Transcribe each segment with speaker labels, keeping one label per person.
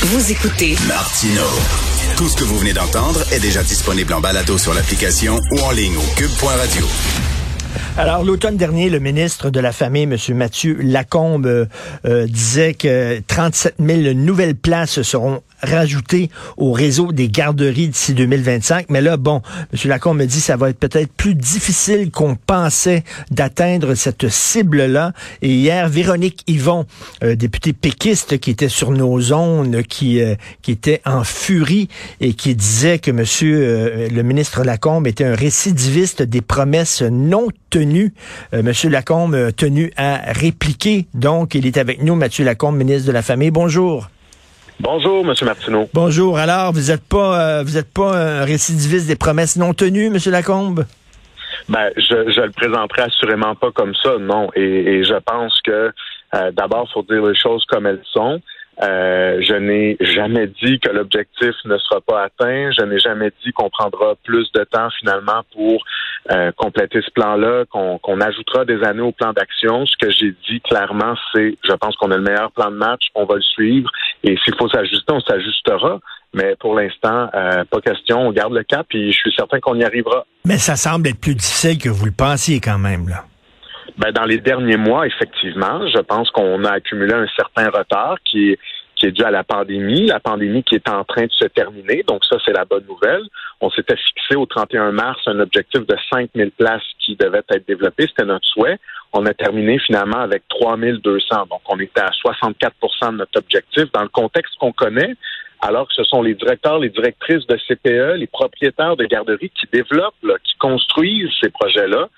Speaker 1: Vous écoutez
Speaker 2: Martino. Tout ce que vous venez d'entendre est déjà disponible en balado sur l'application ou en ligne au cube.radio.
Speaker 3: Alors, l'automne dernier, le ministre de la Famille, M. Mathieu Lacombe, euh, euh, disait que 37 000 nouvelles places seront rajoutées au réseau des garderies d'ici 2025. Mais là, bon, M. Lacombe me dit que ça va être peut-être plus difficile qu'on pensait d'atteindre cette cible-là. Et hier, Véronique Yvon, euh, députée péquiste qui était sur nos zones, qui, qui était en furie et qui disait que M. le ministre Lacombe était un récidiviste des promesses non tenu, euh, M. Lacombe a tenu à répliquer. Donc, il est avec nous, Mathieu Lacombe, ministre de la Famille. Bonjour.
Speaker 4: Bonjour, M. Martineau.
Speaker 3: Bonjour. Alors, vous n'êtes pas, euh, vous êtes pas un récidiviste des promesses non tenues, M. Lacombe?
Speaker 4: Ben, je, je le présenterai assurément pas comme ça, non. Et, je pense que euh, d'abord, faut dire les choses comme elles sont. Euh, je n'ai jamais dit que l'objectif ne sera pas atteint. Je n'ai jamais dit qu'on prendra plus de temps finalement pour euh, compléter ce plan-là, qu'on ajoutera des années au plan d'action. Ce que j'ai dit clairement, c'est je pense qu'on a le meilleur plan de match, on va le suivre. Et s'il faut s'ajuster, on s'ajustera. Mais pour l'instant, euh, pas question. On garde le cap et je suis certain qu'on y arrivera.
Speaker 3: Mais ça semble être plus difficile que vous le pensiez quand même, là.
Speaker 4: Ben, dans les derniers mois, effectivement, je pense qu'on a accumulé un certain retard qui est dû à la pandémie, la pandémie qui est en train de se terminer. Donc ça, c'est la bonne nouvelle. On s'était fixé au 31 mars un objectif de 5000 places qui devaient être développées. C'était notre souhait. On a terminé finalement avec 3200. Donc on était à 64% de notre objectif. Dans le contexte qu'on connaît, alors que ce sont les directeurs, les directrices de CPE, les propriétaires de garderies qui développent, qui construisent ces projets-là,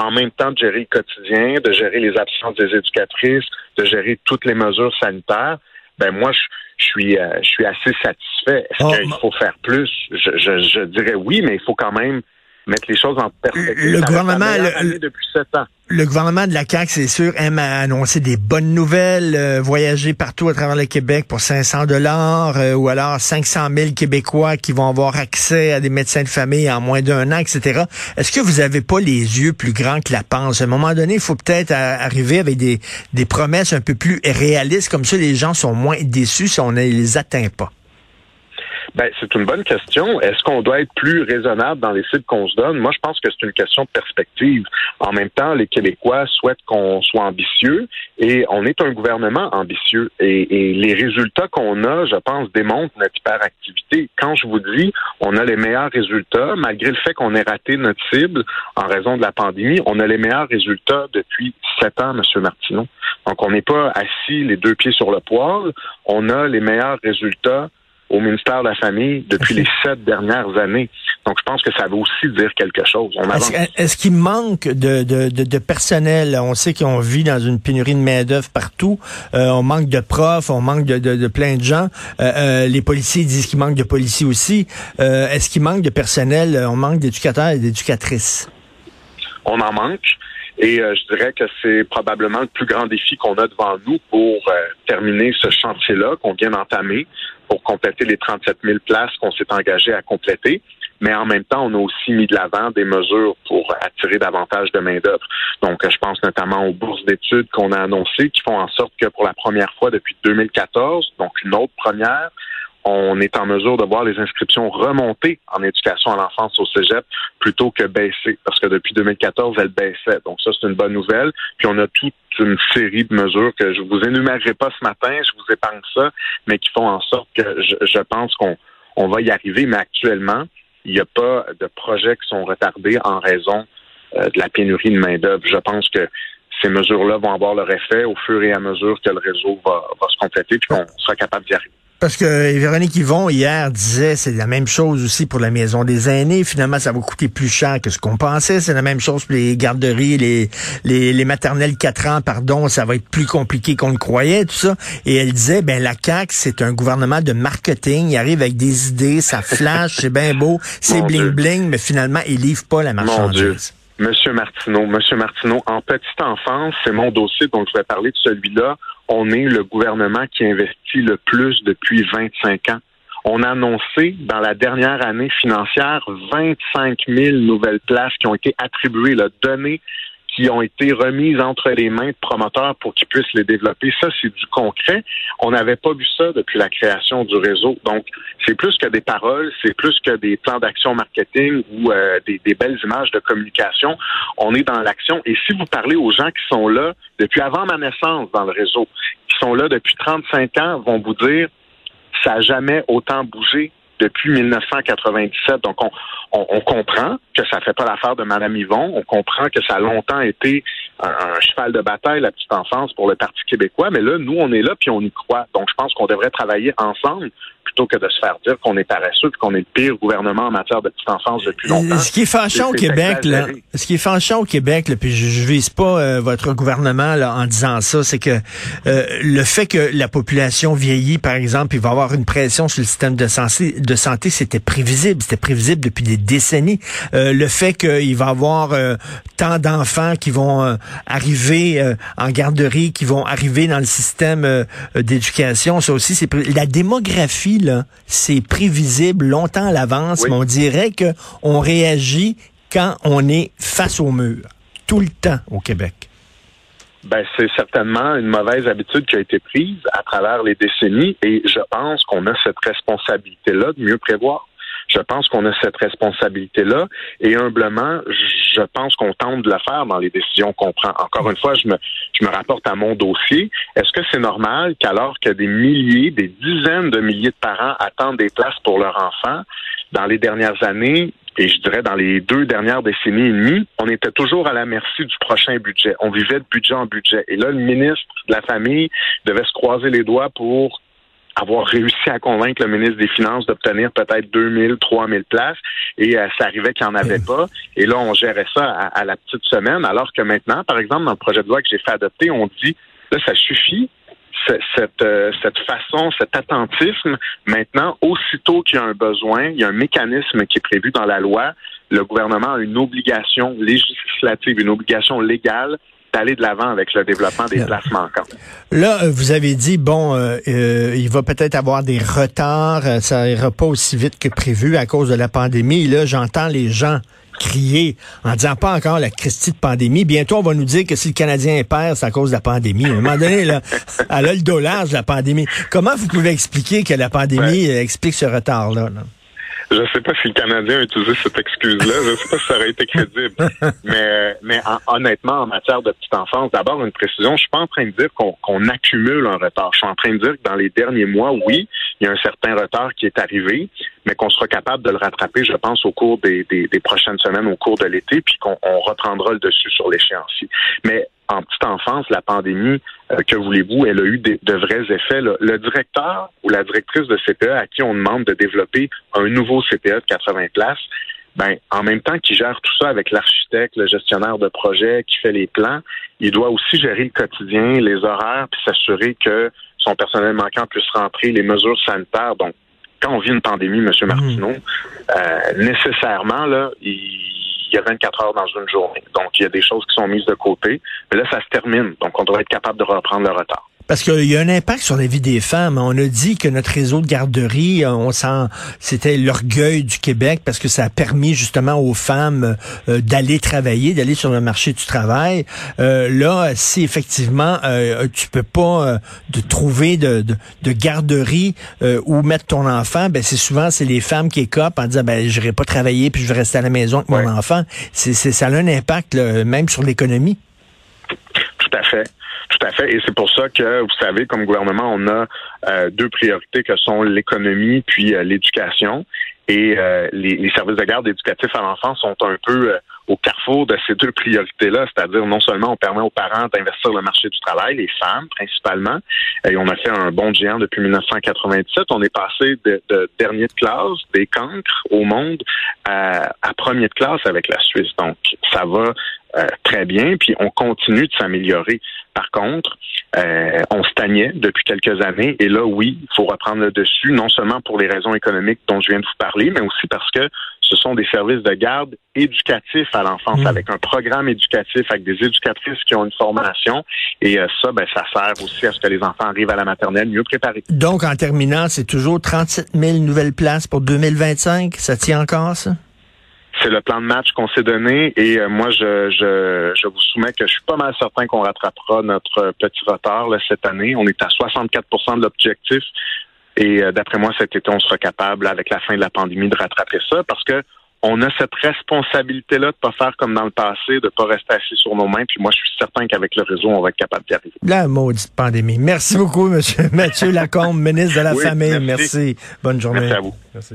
Speaker 4: en même temps de gérer le quotidien, de gérer les absences des éducatrices, de gérer toutes les mesures sanitaires, ben moi, je, suis, euh, je suis assez satisfait. Est-ce oh, qu'il faut faire plus? Je, je, je dirais oui, mais il faut quand même mettre les choses en perspective.
Speaker 3: Le gouvernement,
Speaker 4: le, depuis sept ans.
Speaker 3: Le gouvernement de la CAQ, c'est sûr, aime annoncer des bonnes nouvelles, euh, voyager partout à travers le Québec pour 500 dollars, euh, ou alors 500 000 Québécois qui vont avoir accès à des médecins de famille en moins d'un an, etc. Est-ce que vous avez pas les yeux plus grands que la panse? À un moment donné, il faut peut-être arriver avec des, des promesses un peu plus réalistes, comme ça les gens sont moins déçus si on ne les atteint pas.
Speaker 4: Ben, c'est une bonne question. Est-ce qu'on doit être plus raisonnable dans les cibles qu'on se donne? Moi, je pense que c'est une question de perspective. En même temps, les Québécois souhaitent qu'on soit ambitieux et on est un gouvernement ambitieux. Et, les résultats qu'on a, je pense, démontrent notre hyperactivité. Quand je vous dis, on a les meilleurs résultats, malgré le fait qu'on ait raté notre cible en raison de la pandémie, on a les meilleurs résultats depuis sept ans, M. Martineau. Donc, on n'est pas assis les deux pieds sur le poil. On a les meilleurs résultats au ministère de la Famille depuis les sept dernières années. Donc, je pense que ça veut aussi dire quelque chose.
Speaker 3: Est-ce qu'il manque de, de, de, personnel? On sait qu'on vit dans une pénurie de main-d'œuvre partout. Euh, on manque de profs, on manque de, de plein de gens. Euh, euh, les policiers disent qu'il manque de policiers aussi. Est-ce qu'il manque de personnel? On manque d'éducateurs et d'éducatrices.
Speaker 4: On en manque. Et je dirais que c'est probablement le plus grand défi qu'on a devant nous pour terminer ce chantier-là qu'on vient d'entamer pour compléter les 37 000 places qu'on s'est engagé à compléter. Mais en même temps, on a aussi mis de l'avant des mesures pour attirer davantage de main-d'œuvre. Donc, je pense notamment aux bourses d'études qu'on a annoncées qui font en sorte que pour la première fois depuis 2014, donc une autre première, on est en mesure de voir les inscriptions remonter en éducation à l'enfance au cégep plutôt que baisser, parce que depuis 2014, elles baissaient. Donc ça, c'est une bonne nouvelle. Puis on a toute une série de mesures que je vous énumérerai pas ce matin, je vous épargne ça, mais qui font en sorte que je, pense qu'on on va y arriver. Mais actuellement, il n'y a pas de projets qui sont retardés en raison euh, de la pénurie de main-d'œuvre. Je pense que ces mesures-là vont avoir leur effet au fur et à mesure que le réseau va, se compléter puis qu'on sera capable d'y arriver.
Speaker 3: Parce que Véronique Yvon, hier, disait c'est la même chose aussi pour la maison des aînés. Finalement, ça va coûter plus cher que ce qu'on pensait. C'est la même chose pour les garderies, les, les, les maternelles 4 ans, pardon. Ça va être plus compliqué qu'on le croyait, tout ça. Et elle disait, ben la CAQ, c'est un gouvernement de marketing. Il arrive avec des idées, ça flash, c'est bien beau, c'est bling-bling, mais finalement, il livre pas la marchandise.
Speaker 4: Monsieur Martineau, Monsieur Martineau, en petite enfance, c'est mon dossier dont je vais parler de celui-là. On est le gouvernement qui investit le plus depuis 25 ans. On a annoncé dans la dernière année financière 25 000 nouvelles places qui ont été attribuées, là, données qui ont été remises entre les mains de promoteurs pour qu'ils puissent les développer. Ça, c'est du concret. On n'avait pas vu ça depuis la création du réseau. Donc, c'est plus que des paroles, c'est plus que des plans d'action marketing ou euh, des, des, belles images de communication. On est dans l'action. Et si vous parlez aux gens qui sont là depuis avant ma naissance dans le réseau, qui sont là depuis 35 ans, vont vous dire ça n'a jamais autant bougé depuis 1997. Donc, on, on, comprend que ça fait pas l'affaire de Mme Yvon. On comprend que ça a longtemps été un, cheval de bataille, la petite enfance, pour le Parti québécois. Mais là, nous, on est là puis on y croit. Donc, je pense qu'on devrait travailler ensemble plutôt que de se faire dire qu'on est paresseux qu'on est le pire gouvernement en matière de petite enfance depuis longtemps.
Speaker 3: Ce qui est fâchant au Québec, là, ce qui est fâchant au Québec, là, puis je, je vise pas euh, votre gouvernement là, en disant ça, c'est que euh, le fait que la population vieillit, par exemple, il va avoir une pression sur le système de santé, de santé, c'était prévisible, c'était prévisible depuis des décennies. Euh, le fait qu'il va avoir tant d'enfants qui vont arriver en garderie, qui vont arriver dans le système d'éducation, ça aussi, c'est la démographie c'est prévisible longtemps à l'avance, mais on dirait qu'on réagit quand on est face au mur, tout le temps au Québec.
Speaker 4: Ben, c'est certainement une mauvaise habitude qui a été prise à travers les décennies et je pense qu'on a cette responsabilité-là de mieux prévoir. Je pense qu'on a cette responsabilité-là et humblement, je pense qu'on tente de la faire dans les décisions qu'on prend. Encore une fois, je me, je me rapporte à mon dossier. Est-ce que c'est normal qu'alors que des milliers, des dizaines de milliers de parents attendent des places pour leurs enfants, dans les dernières années, et je dirais dans les deux dernières décennies et demie, on était toujours à la merci du prochain budget. On vivait de budget en budget. Et là, le ministre de la Famille devait se croiser les doigts pour avoir réussi à convaincre le ministre des Finances d'obtenir peut-être 2000, 3000 places et euh, ça arrivait qu'il n'y en avait pas. Et là, on gérait ça à, la petite semaine, alors que maintenant, par exemple, dans le projet de loi que j'ai fait adopter, on dit, là, ça suffit. Cette, euh, cette façon, cet attentisme, maintenant, aussitôt qu'il y a un besoin, il y a un mécanisme qui est prévu dans la loi, le gouvernement a une obligation législative, une obligation légale d'aller de l'avant avec le développement des places manquantes.
Speaker 3: Là, euh, vous avez dit, bon, euh, euh, il va peut-être avoir des retards, ça ira pas aussi vite que prévu à cause de la pandémie. Là, j'entends les gens crier en disant pas encore la Christie de pandémie. Bientôt, on va nous dire que si le Canadien perd, c'est à cause de la pandémie. À un moment donné, là, elle a le dollar de la pandémie. Comment vous pouvez expliquer que la pandémie explique ce retard-là? là?
Speaker 4: Je sais pas si le Canadien a utilisé cette excuse-là. Je sais pas si ça aurait été crédible. Mais, mais honnêtement, en matière de petite enfance, d'abord une précision. Je suis pas en train de dire qu'on accumule un retard. Je suis en train de dire que dans les derniers mois, oui, il y a un certain retard qui est arrivé, mais qu'on sera capable de le rattraper, je pense, au cours des, des, des prochaines semaines, au cours de l'été, puis qu'on reprendra le dessus sur l'échéancier. Mais en petite enfance, la pandémie, euh, que voulez-vous, elle a eu de vrais effets. Le directeur ou la directrice de CPE à qui on demande de développer un nouveau CPE de 80 places, ben, en même temps qu'il gère tout ça avec l'architecte, le gestionnaire de projet qui fait les plans, il doit aussi gérer le quotidien, les horaires, puis s'assurer que son personnel manquant puisse rentrer, les mesures sanitaires. Donc, quand on vit une pandémie, M. Mmh. Martineau, euh, nécessairement, là, il il y a 24 heures dans une journée. Donc, il y a des choses qui sont mises de côté. Mais là, ça se termine. Donc, on doit être capable de reprendre le retard.
Speaker 3: Parce qu'il y a un impact sur la vie des femmes. On a dit que notre réseau de garderie, euh, on sent, c'était l'orgueil du Québec parce que ça a permis justement aux femmes euh, d'aller travailler, d'aller sur le marché du travail. Euh, là, si effectivement euh, tu peux pas de trouver de, de, garderie où mettre ton enfant, ben c'est souvent c'est les femmes qui écopent en disant ben je vais pas travailler puis je vais rester à la maison avec mon enfant. C'est, ça a un impact même sur l'économie.
Speaker 4: Tout à fait. Tout à fait. Et c'est pour ça que, vous savez, comme gouvernement, on a euh, deux priorités que sont l'économie puis euh, l'éducation. Et euh, les, services de garde éducatifs à l'enfant sont un peu au carrefour de ces deux priorités-là, c'est-à-dire non seulement on permet aux parents d'investir le marché du travail, les femmes principalement, et on a fait un bon géant depuis 1997. On est passé de, dernier de classe, des cancres au monde, à, à premier de classe avec la Suisse. Donc, ça va euh, très bien, puis on continue de s'améliorer. Par contre, euh, on stagnait depuis quelques années, et là, oui, il faut reprendre le dessus, non seulement pour les raisons économiques dont je viens de vous parler, mais aussi parce que ce sont des services de garde éducatifs à l'enfance, mmh. avec un programme éducatif, avec des éducatrices qui ont une formation, et euh, ça, ben, ça sert aussi à ce que les enfants arrivent à la maternelle mieux préparés.
Speaker 3: Donc, en terminant, c'est toujours 37 000 nouvelles places pour 2025. Ça tient encore, ça?
Speaker 4: C'est le plan de match qu'on s'est donné et euh, moi, je, je, je, vous soumets que je suis pas mal certain qu'on rattrapera notre petit retard cette année. On est à 64% de l'objectif et euh, d'après moi, cet été, on sera capable, avec la fin de la pandémie, de rattraper ça parce que on a cette responsabilité-là de pas faire comme dans le passé, de pas rester assis sur nos mains. Puis moi, je suis certain qu'avec le réseau, on va être capable d'y arriver.
Speaker 3: La maudite pandémie. Merci beaucoup, Monsieur Mathieu Lacombe, ministre de la Famille. Merci. Bonne journée.
Speaker 4: Merci à vous.
Speaker 3: Merci.